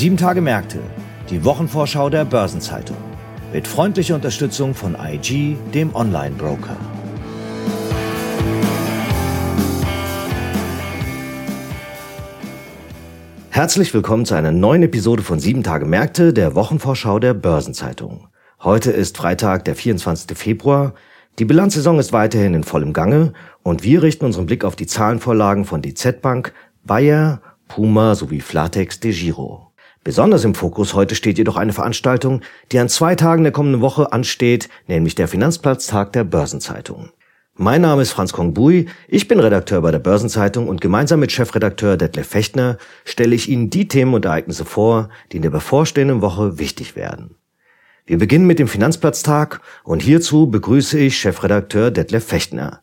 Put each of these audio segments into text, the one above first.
Sieben Tage Märkte, die Wochenvorschau der Börsenzeitung. Mit freundlicher Unterstützung von IG, dem Online-Broker. Herzlich willkommen zu einer neuen Episode von Sieben Tage Märkte, der Wochenvorschau der Börsenzeitung. Heute ist Freitag, der 24. Februar. Die Bilanzsaison ist weiterhin in vollem Gange und wir richten unseren Blick auf die Zahlenvorlagen von DZ Bank, Bayer, Puma sowie Flatex de Giro. Besonders im Fokus heute steht jedoch eine Veranstaltung, die an zwei Tagen der kommenden Woche ansteht, nämlich der Finanzplatztag der Börsenzeitung. Mein Name ist Franz Kongbui, ich bin Redakteur bei der Börsenzeitung und gemeinsam mit Chefredakteur Detlef Fechtner stelle ich Ihnen die Themen und Ereignisse vor, die in der bevorstehenden Woche wichtig werden. Wir beginnen mit dem Finanzplatztag und hierzu begrüße ich Chefredakteur Detlef Fechtner.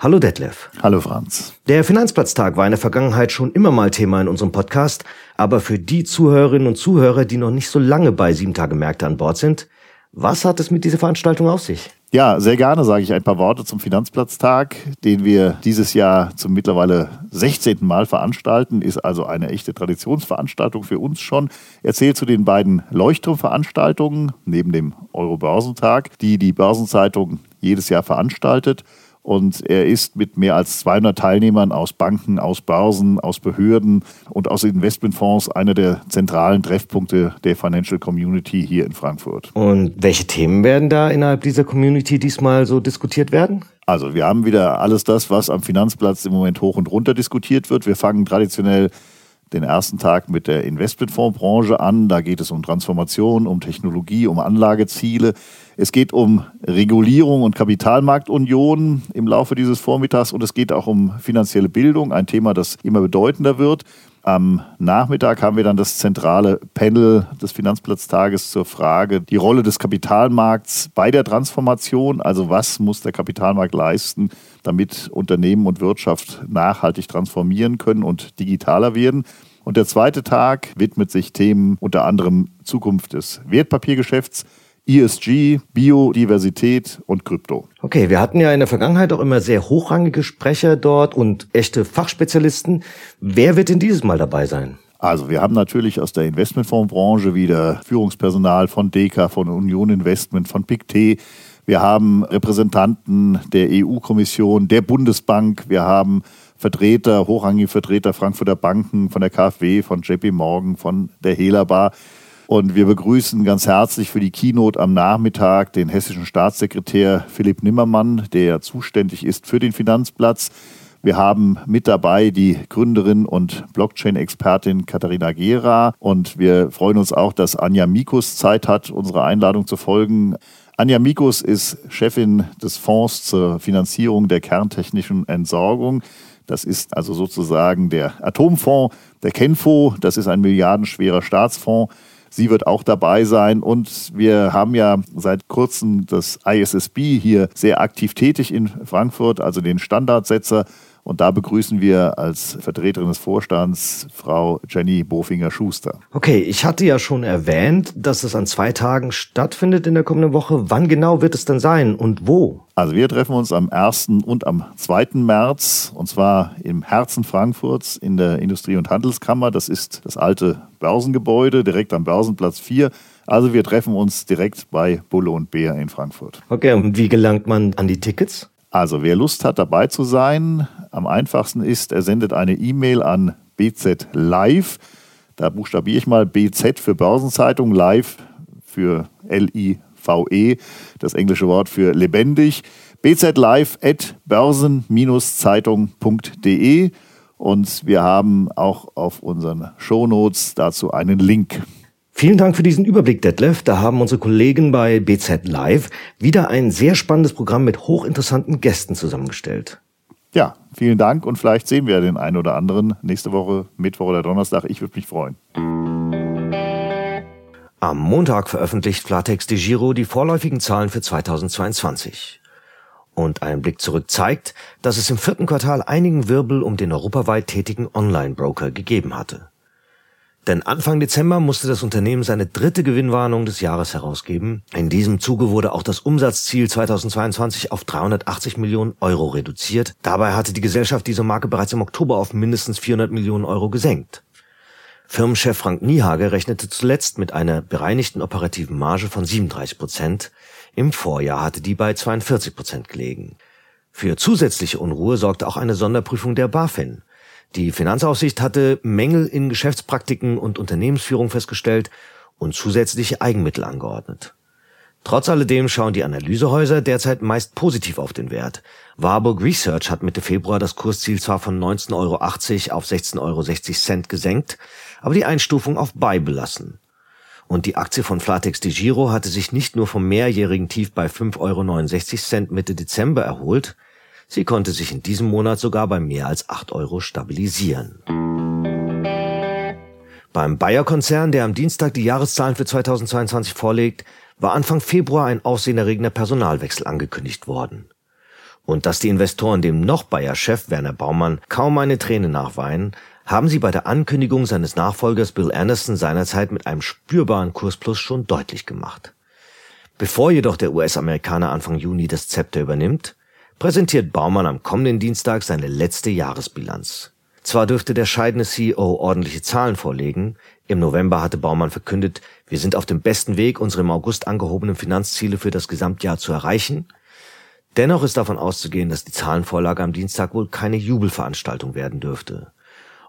Hallo Detlef. Hallo Franz. Der Finanzplatztag war in der Vergangenheit schon immer mal Thema in unserem Podcast, aber für die Zuhörerinnen und Zuhörer, die noch nicht so lange bei Sieben Tage Märkte an Bord sind, was hat es mit dieser Veranstaltung auf sich? Ja, sehr gerne sage ich ein paar Worte zum Finanzplatztag, den wir dieses Jahr zum mittlerweile 16. Mal veranstalten. Ist also eine echte Traditionsveranstaltung für uns schon. Erzählt zu den beiden Leuchtturmveranstaltungen neben dem Euro-Börsentag, die die Börsenzeitung jedes Jahr veranstaltet. Und er ist mit mehr als 200 Teilnehmern aus Banken, aus Börsen, aus Behörden und aus Investmentfonds einer der zentralen Treffpunkte der Financial Community hier in Frankfurt. Und welche Themen werden da innerhalb dieser Community diesmal so diskutiert werden? Also wir haben wieder alles das, was am Finanzplatz im Moment hoch und runter diskutiert wird. Wir fangen traditionell den ersten Tag mit der Investmentfondsbranche an. Da geht es um Transformation, um Technologie, um Anlageziele. Es geht um Regulierung und Kapitalmarktunion im Laufe dieses Vormittags und es geht auch um finanzielle Bildung, ein Thema, das immer bedeutender wird. Am Nachmittag haben wir dann das zentrale Panel des Finanzplatztages zur Frage, die Rolle des Kapitalmarkts bei der Transformation. Also was muss der Kapitalmarkt leisten, damit Unternehmen und Wirtschaft nachhaltig transformieren können und digitaler werden. Und der zweite Tag widmet sich Themen unter anderem Zukunft des Wertpapiergeschäfts, ESG, Biodiversität und Krypto. Okay, wir hatten ja in der Vergangenheit auch immer sehr hochrangige Sprecher dort und echte Fachspezialisten. Wer wird denn dieses Mal dabei sein? Also wir haben natürlich aus der Investmentfondsbranche wieder Führungspersonal von Deka, von Union Investment, von PICT. Wir haben Repräsentanten der EU-Kommission, der Bundesbank. Wir haben Vertreter, hochrangige Vertreter Frankfurter Banken, von der KfW, von JP Morgan, von der Helabar. Und wir begrüßen ganz herzlich für die Keynote am Nachmittag den hessischen Staatssekretär Philipp Nimmermann, der zuständig ist für den Finanzplatz. Wir haben mit dabei die Gründerin und Blockchain-Expertin Katharina Gera und wir freuen uns auch, dass Anja Mikus Zeit hat, unserer Einladung zu folgen. Anja Mikus ist Chefin des Fonds zur Finanzierung der kerntechnischen Entsorgung. Das ist also sozusagen der Atomfonds, der Kenfo. Das ist ein milliardenschwerer Staatsfonds. Sie wird auch dabei sein. Und wir haben ja seit kurzem das ISSB hier sehr aktiv tätig in Frankfurt, also den Standardsetzer. Und da begrüßen wir als Vertreterin des Vorstands Frau Jenny Bofinger-Schuster. Okay, ich hatte ja schon erwähnt, dass es an zwei Tagen stattfindet in der kommenden Woche. Wann genau wird es denn sein und wo? Also wir treffen uns am 1. und am 2. März und zwar im Herzen Frankfurts in der Industrie- und Handelskammer. Das ist das alte Börsengebäude direkt am Börsenplatz 4. Also wir treffen uns direkt bei Bulle und Bär in Frankfurt. Okay, und wie gelangt man an die Tickets? Also wer Lust hat, dabei zu sein, am einfachsten ist, er sendet eine E-Mail an BZ Live. Da buchstabiere ich mal BZ für Börsenzeitung, Live für L-I-V-E, das englische Wort für lebendig. bzlive at börsen-zeitung.de und wir haben auch auf unseren Shownotes dazu einen Link. Vielen Dank für diesen Überblick, Detlef. Da haben unsere Kollegen bei BZ Live wieder ein sehr spannendes Programm mit hochinteressanten Gästen zusammengestellt. Ja, vielen Dank und vielleicht sehen wir den einen oder anderen nächste Woche, Mittwoch oder Donnerstag. Ich würde mich freuen. Am Montag veröffentlicht Flatex de Giro die vorläufigen Zahlen für 2022. Und ein Blick zurück zeigt, dass es im vierten Quartal einigen Wirbel um den europaweit tätigen Online-Broker gegeben hatte. Denn Anfang Dezember musste das Unternehmen seine dritte Gewinnwarnung des Jahres herausgeben. In diesem Zuge wurde auch das Umsatzziel 2022 auf 380 Millionen Euro reduziert. Dabei hatte die Gesellschaft diese Marke bereits im Oktober auf mindestens 400 Millionen Euro gesenkt. Firmenchef Frank Niehage rechnete zuletzt mit einer bereinigten operativen Marge von 37 Prozent. Im Vorjahr hatte die bei 42 Prozent gelegen. Für zusätzliche Unruhe sorgte auch eine Sonderprüfung der BaFin. Die Finanzaufsicht hatte Mängel in Geschäftspraktiken und Unternehmensführung festgestellt und zusätzliche Eigenmittel angeordnet. Trotz alledem schauen die Analysehäuser derzeit meist positiv auf den Wert. Warburg Research hat Mitte Februar das Kursziel zwar von 19,80 Euro auf 16,60 Euro gesenkt, aber die Einstufung auf Buy belassen. Und die Aktie von Flatex de Giro hatte sich nicht nur vom mehrjährigen Tief bei 5,69 Euro Mitte Dezember erholt, sie konnte sich in diesem Monat sogar bei mehr als 8 Euro stabilisieren. Beim Bayer-Konzern, der am Dienstag die Jahreszahlen für 2022 vorlegt, war Anfang Februar ein aufsehenerregender Personalwechsel angekündigt worden. Und dass die Investoren dem noch Bayer-Chef Werner Baumann kaum eine Träne nachweinen, haben sie bei der Ankündigung seines Nachfolgers Bill Anderson seinerzeit mit einem spürbaren Kursplus schon deutlich gemacht. Bevor jedoch der US-Amerikaner Anfang Juni das Zepter übernimmt, präsentiert Baumann am kommenden Dienstag seine letzte Jahresbilanz. Zwar dürfte der scheidende CEO ordentliche Zahlen vorlegen, im November hatte Baumann verkündet, wir sind auf dem besten Weg, unsere im August angehobenen Finanzziele für das Gesamtjahr zu erreichen. Dennoch ist davon auszugehen, dass die Zahlenvorlage am Dienstag wohl keine Jubelveranstaltung werden dürfte.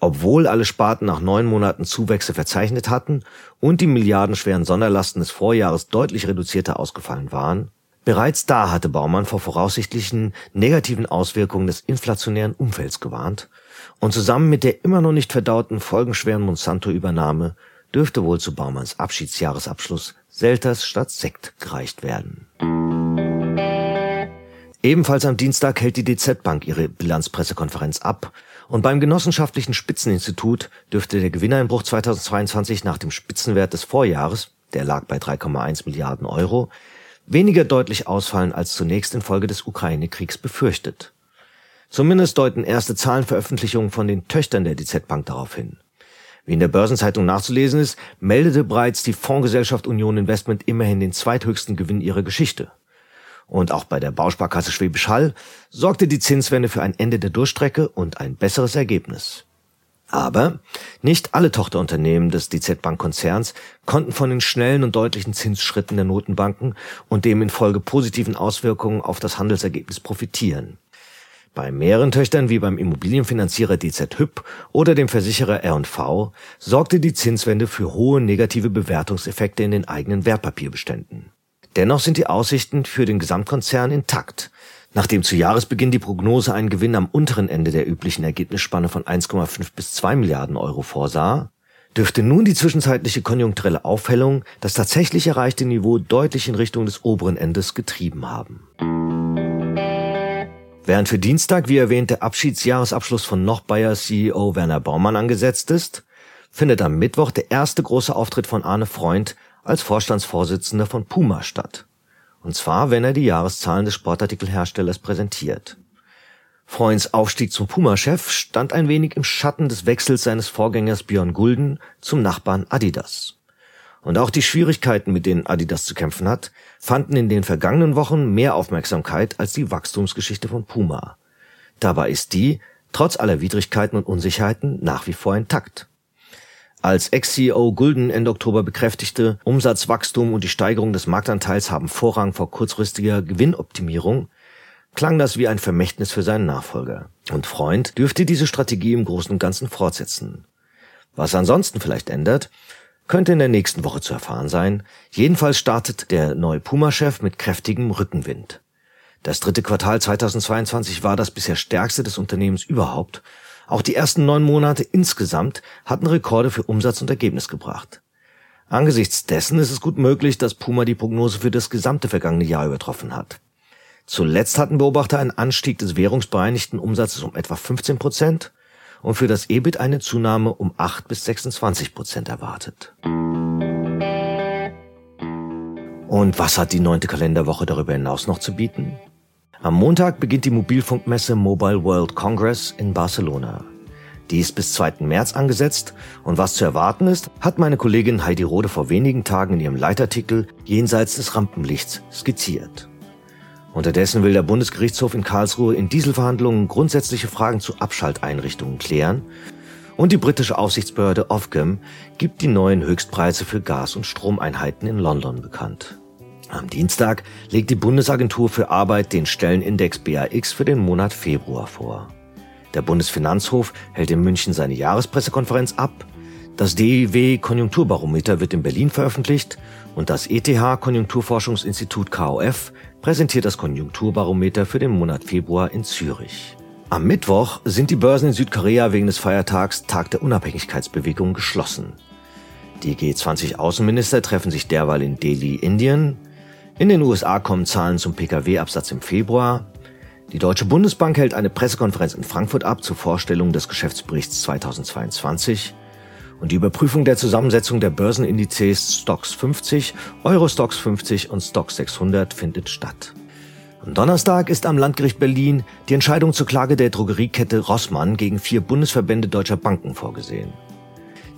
Obwohl alle Sparten nach neun Monaten Zuwächse verzeichnet hatten und die milliardenschweren Sonderlasten des Vorjahres deutlich reduzierter ausgefallen waren, bereits da hatte Baumann vor voraussichtlichen negativen Auswirkungen des inflationären Umfelds gewarnt und zusammen mit der immer noch nicht verdauten folgenschweren Monsanto-Übernahme dürfte wohl zu Baumanns Abschiedsjahresabschluss Selters statt Sekt gereicht werden. Ebenfalls am Dienstag hält die DZ Bank ihre Bilanzpressekonferenz ab und beim genossenschaftlichen Spitzeninstitut dürfte der Gewinneinbruch 2022 nach dem Spitzenwert des Vorjahres, der lag bei 3,1 Milliarden Euro, weniger deutlich ausfallen als zunächst infolge des Ukraine-Kriegs befürchtet. Zumindest deuten erste Zahlenveröffentlichungen von den Töchtern der DZ Bank darauf hin. Wie in der Börsenzeitung nachzulesen ist, meldete bereits die Fondsgesellschaft Union Investment immerhin den zweithöchsten Gewinn ihrer Geschichte. Und auch bei der Bausparkasse Schwäbisch Hall sorgte die Zinswende für ein Ende der Durchstrecke und ein besseres Ergebnis. Aber nicht alle Tochterunternehmen des DZ Bank Konzerns konnten von den schnellen und deutlichen Zinsschritten der Notenbanken und dem in Folge positiven Auswirkungen auf das Handelsergebnis profitieren. Bei mehreren Töchtern wie beim Immobilienfinanzierer DZ Hüb oder dem Versicherer R&V sorgte die Zinswende für hohe negative Bewertungseffekte in den eigenen Wertpapierbeständen. Dennoch sind die Aussichten für den Gesamtkonzern intakt. Nachdem zu Jahresbeginn die Prognose einen Gewinn am unteren Ende der üblichen Ergebnisspanne von 1,5 bis 2 Milliarden Euro vorsah, dürfte nun die zwischenzeitliche konjunkturelle Aufhellung das tatsächlich erreichte Niveau deutlich in Richtung des oberen Endes getrieben haben. Während für Dienstag, wie erwähnt, der Abschiedsjahresabschluss von noch Bayer CEO Werner Baumann angesetzt ist, findet am Mittwoch der erste große Auftritt von Arne Freund als Vorstandsvorsitzender von Puma statt. Und zwar, wenn er die Jahreszahlen des Sportartikelherstellers präsentiert. Freunds Aufstieg zum Puma-Chef stand ein wenig im Schatten des Wechsels seines Vorgängers Björn Gulden zum Nachbarn Adidas. Und auch die Schwierigkeiten, mit denen Adidas zu kämpfen hat, fanden in den vergangenen Wochen mehr Aufmerksamkeit als die Wachstumsgeschichte von Puma. Dabei ist die, trotz aller Widrigkeiten und Unsicherheiten, nach wie vor intakt. Als Ex-CEO Gulden Ende Oktober bekräftigte, Umsatzwachstum und die Steigerung des Marktanteils haben Vorrang vor kurzfristiger Gewinnoptimierung, klang das wie ein Vermächtnis für seinen Nachfolger. Und Freund dürfte diese Strategie im Großen und Ganzen fortsetzen. Was ansonsten vielleicht ändert, könnte in der nächsten Woche zu erfahren sein. Jedenfalls startet der neue Puma-Chef mit kräftigem Rückenwind. Das dritte Quartal 2022 war das bisher stärkste des Unternehmens überhaupt. Auch die ersten neun Monate insgesamt hatten Rekorde für Umsatz und Ergebnis gebracht. Angesichts dessen ist es gut möglich, dass Puma die Prognose für das gesamte vergangene Jahr übertroffen hat. Zuletzt hatten Beobachter einen Anstieg des währungsbereinigten Umsatzes um etwa 15 Prozent und für das EBIT eine Zunahme um 8 bis 26 Prozent erwartet. Und was hat die neunte Kalenderwoche darüber hinaus noch zu bieten? Am Montag beginnt die Mobilfunkmesse Mobile World Congress in Barcelona. Die ist bis 2. März angesetzt und was zu erwarten ist, hat meine Kollegin Heidi Rode vor wenigen Tagen in ihrem Leitartikel Jenseits des Rampenlichts skizziert. Unterdessen will der Bundesgerichtshof in Karlsruhe in Dieselverhandlungen grundsätzliche Fragen zu Abschalteinrichtungen klären. Und die britische Aufsichtsbehörde Ofgem gibt die neuen Höchstpreise für Gas- und Stromeinheiten in London bekannt. Am Dienstag legt die Bundesagentur für Arbeit den Stellenindex BAX für den Monat Februar vor. Der Bundesfinanzhof hält in München seine Jahrespressekonferenz ab. Das DIW Konjunkturbarometer wird in Berlin veröffentlicht und das ETH Konjunkturforschungsinstitut KOF präsentiert das Konjunkturbarometer für den Monat Februar in Zürich. Am Mittwoch sind die Börsen in Südkorea wegen des Feiertags Tag der Unabhängigkeitsbewegung geschlossen. Die G20-Außenminister treffen sich derweil in Delhi, Indien. In den USA kommen Zahlen zum Pkw-Absatz im Februar. Die Deutsche Bundesbank hält eine Pressekonferenz in Frankfurt ab zur Vorstellung des Geschäftsberichts 2022. Und die Überprüfung der Zusammensetzung der Börsenindizes Stocks 50, Eurostox 50 und Stocks 600 findet statt. Am Donnerstag ist am Landgericht Berlin die Entscheidung zur Klage der Drogeriekette Rossmann gegen vier Bundesverbände deutscher Banken vorgesehen.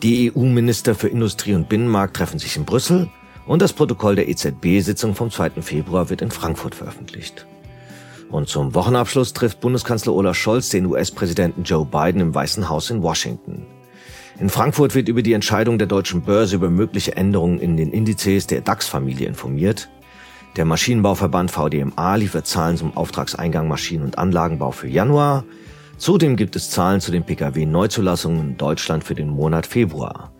Die EU-Minister für Industrie und Binnenmarkt treffen sich in Brüssel und das Protokoll der EZB-Sitzung vom 2. Februar wird in Frankfurt veröffentlicht. Und zum Wochenabschluss trifft Bundeskanzler Olaf Scholz den US-Präsidenten Joe Biden im Weißen Haus in Washington. In Frankfurt wird über die Entscheidung der deutschen Börse über mögliche Änderungen in den Indizes der DAX-Familie informiert. Der Maschinenbauverband VDMA liefert Zahlen zum Auftragseingang Maschinen- und Anlagenbau für Januar. Zudem gibt es Zahlen zu den Pkw-Neuzulassungen in Deutschland für den Monat Februar.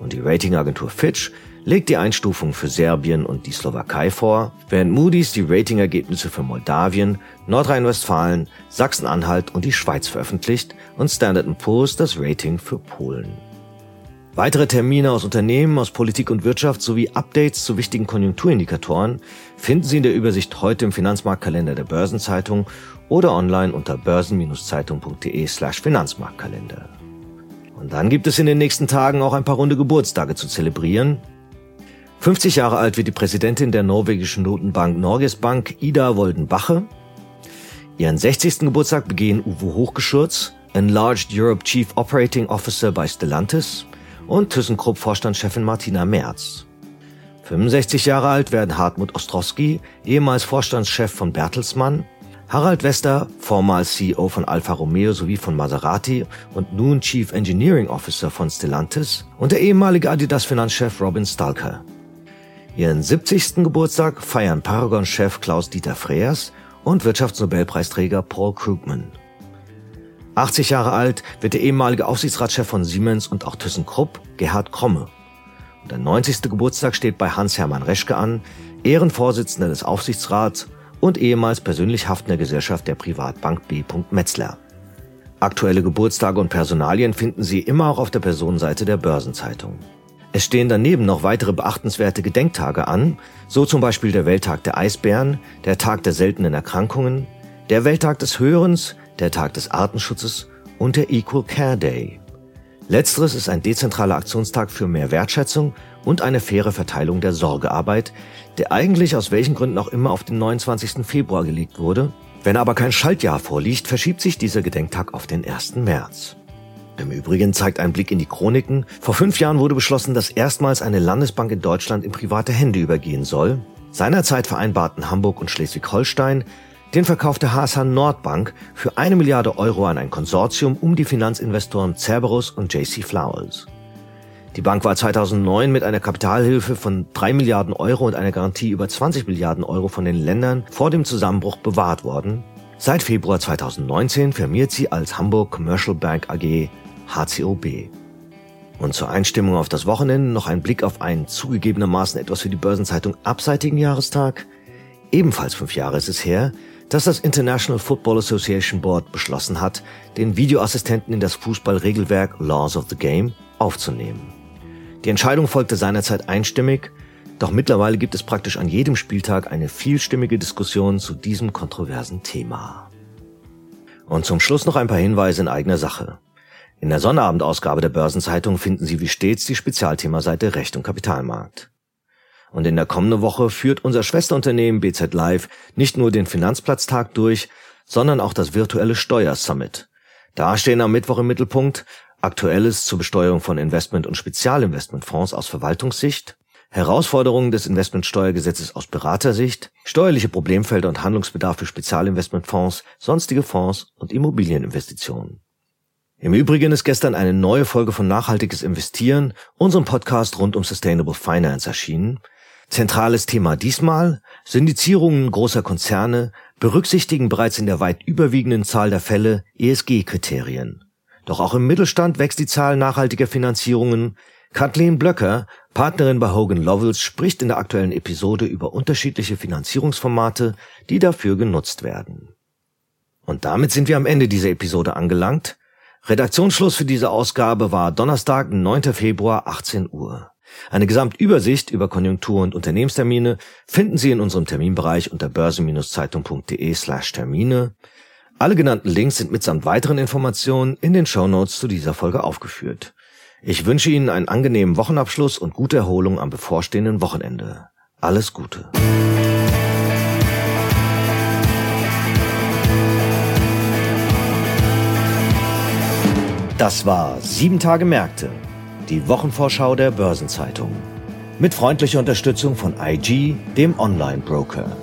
Und die Ratingagentur Fitch legt die Einstufung für Serbien und die Slowakei vor, während Moody's die Ratingergebnisse für Moldawien, Nordrhein-Westfalen, Sachsen-Anhalt und die Schweiz veröffentlicht und Standard Poor's das Rating für Polen. Weitere Termine aus Unternehmen, aus Politik und Wirtschaft sowie Updates zu wichtigen Konjunkturindikatoren finden Sie in der Übersicht heute im Finanzmarktkalender der Börsenzeitung oder online unter börsen-zeitung.de slash Finanzmarktkalender. Und dann gibt es in den nächsten Tagen auch ein paar runde Geburtstage zu zelebrieren. 50 Jahre alt wird die Präsidentin der norwegischen Notenbank Norges Bank, Ida Woldenbache. Ihren 60. Geburtstag begehen Uwe Hochgeschurz, Enlarged Europe Chief Operating Officer bei Stellantis und ThyssenKrupp Vorstandschefin Martina Merz. 65 Jahre alt werden Hartmut Ostrowski, ehemals Vorstandschef von Bertelsmann, Harald Wester, vormals CEO von Alfa Romeo sowie von Maserati und nun Chief Engineering Officer von Stellantis und der ehemalige Adidas-Finanzchef Robin Stalker. Ihren 70. Geburtstag feiern Paragon-Chef Klaus-Dieter Freers und Wirtschaftsnobelpreisträger Paul Krugman. 80 Jahre alt wird der ehemalige Aufsichtsratschef von Siemens und auch ThyssenKrupp, Gerhard Kromme. Und der 90. Geburtstag steht bei Hans-Hermann Reschke an, Ehrenvorsitzender des Aufsichtsrats und ehemals persönlich haftender Gesellschaft der Privatbank B. Metzler. Aktuelle Geburtstage und Personalien finden Sie immer auch auf der Personenseite der Börsenzeitung. Es stehen daneben noch weitere beachtenswerte Gedenktage an, so zum Beispiel der Welttag der Eisbären, der Tag der seltenen Erkrankungen, der Welttag des Hörens, der Tag des Artenschutzes und der Equal Care Day. Letzteres ist ein dezentraler Aktionstag für mehr Wertschätzung und eine faire Verteilung der Sorgearbeit, der eigentlich aus welchen Gründen auch immer auf den 29. Februar gelegt wurde. Wenn aber kein Schaltjahr vorliegt, verschiebt sich dieser Gedenktag auf den 1. März. Im Übrigen zeigt ein Blick in die Chroniken, vor fünf Jahren wurde beschlossen, dass erstmals eine Landesbank in Deutschland in private Hände übergehen soll. Seinerzeit vereinbarten Hamburg und Schleswig-Holstein den Verkauf der HSH Nordbank für eine Milliarde Euro an ein Konsortium um die Finanzinvestoren Cerberus und JC Flowers. Die Bank war 2009 mit einer Kapitalhilfe von drei Milliarden Euro und einer Garantie über 20 Milliarden Euro von den Ländern vor dem Zusammenbruch bewahrt worden. Seit Februar 2019 firmiert sie als Hamburg Commercial Bank AG HCOB. Und zur Einstimmung auf das Wochenende noch ein Blick auf einen zugegebenermaßen etwas für die Börsenzeitung abseitigen Jahrestag. Ebenfalls fünf Jahre ist es her, dass das International Football Association Board beschlossen hat, den Videoassistenten in das Fußballregelwerk Laws of the Game aufzunehmen. Die Entscheidung folgte seinerzeit einstimmig, doch mittlerweile gibt es praktisch an jedem Spieltag eine vielstimmige Diskussion zu diesem kontroversen Thema. Und zum Schluss noch ein paar Hinweise in eigener Sache. In der Sonnabendausgabe der Börsenzeitung finden Sie wie stets die Spezialthemaseite Recht und Kapitalmarkt. Und in der kommenden Woche führt unser Schwesterunternehmen BZ Live nicht nur den Finanzplatztag durch, sondern auch das virtuelle Steuersummit. Da stehen am Mittwoch im Mittelpunkt Aktuelles zur Besteuerung von Investment- und Spezialinvestmentfonds aus Verwaltungssicht, Herausforderungen des Investmentsteuergesetzes aus Beratersicht, steuerliche Problemfelder und Handlungsbedarf für Spezialinvestmentfonds, sonstige Fonds und Immobilieninvestitionen. Im Übrigen ist gestern eine neue Folge von Nachhaltiges Investieren, unserem Podcast rund um Sustainable Finance erschienen. Zentrales Thema diesmal, Syndizierungen großer Konzerne berücksichtigen bereits in der weit überwiegenden Zahl der Fälle ESG-Kriterien. Doch auch im Mittelstand wächst die Zahl nachhaltiger Finanzierungen. Kathleen Blöcker, Partnerin bei Hogan Lovells, spricht in der aktuellen Episode über unterschiedliche Finanzierungsformate, die dafür genutzt werden. Und damit sind wir am Ende dieser Episode angelangt. Redaktionsschluss für diese Ausgabe war Donnerstag, 9. Februar, 18 Uhr. Eine Gesamtübersicht über Konjunktur- und Unternehmenstermine finden Sie in unserem Terminbereich unter börse-zeitung.de slash Termine. Alle genannten Links sind mitsamt weiteren Informationen in den Shownotes zu dieser Folge aufgeführt. Ich wünsche Ihnen einen angenehmen Wochenabschluss und gute Erholung am bevorstehenden Wochenende. Alles Gute. Das war Sieben Tage Märkte, die Wochenvorschau der Börsenzeitung. Mit freundlicher Unterstützung von IG, dem Online-Broker.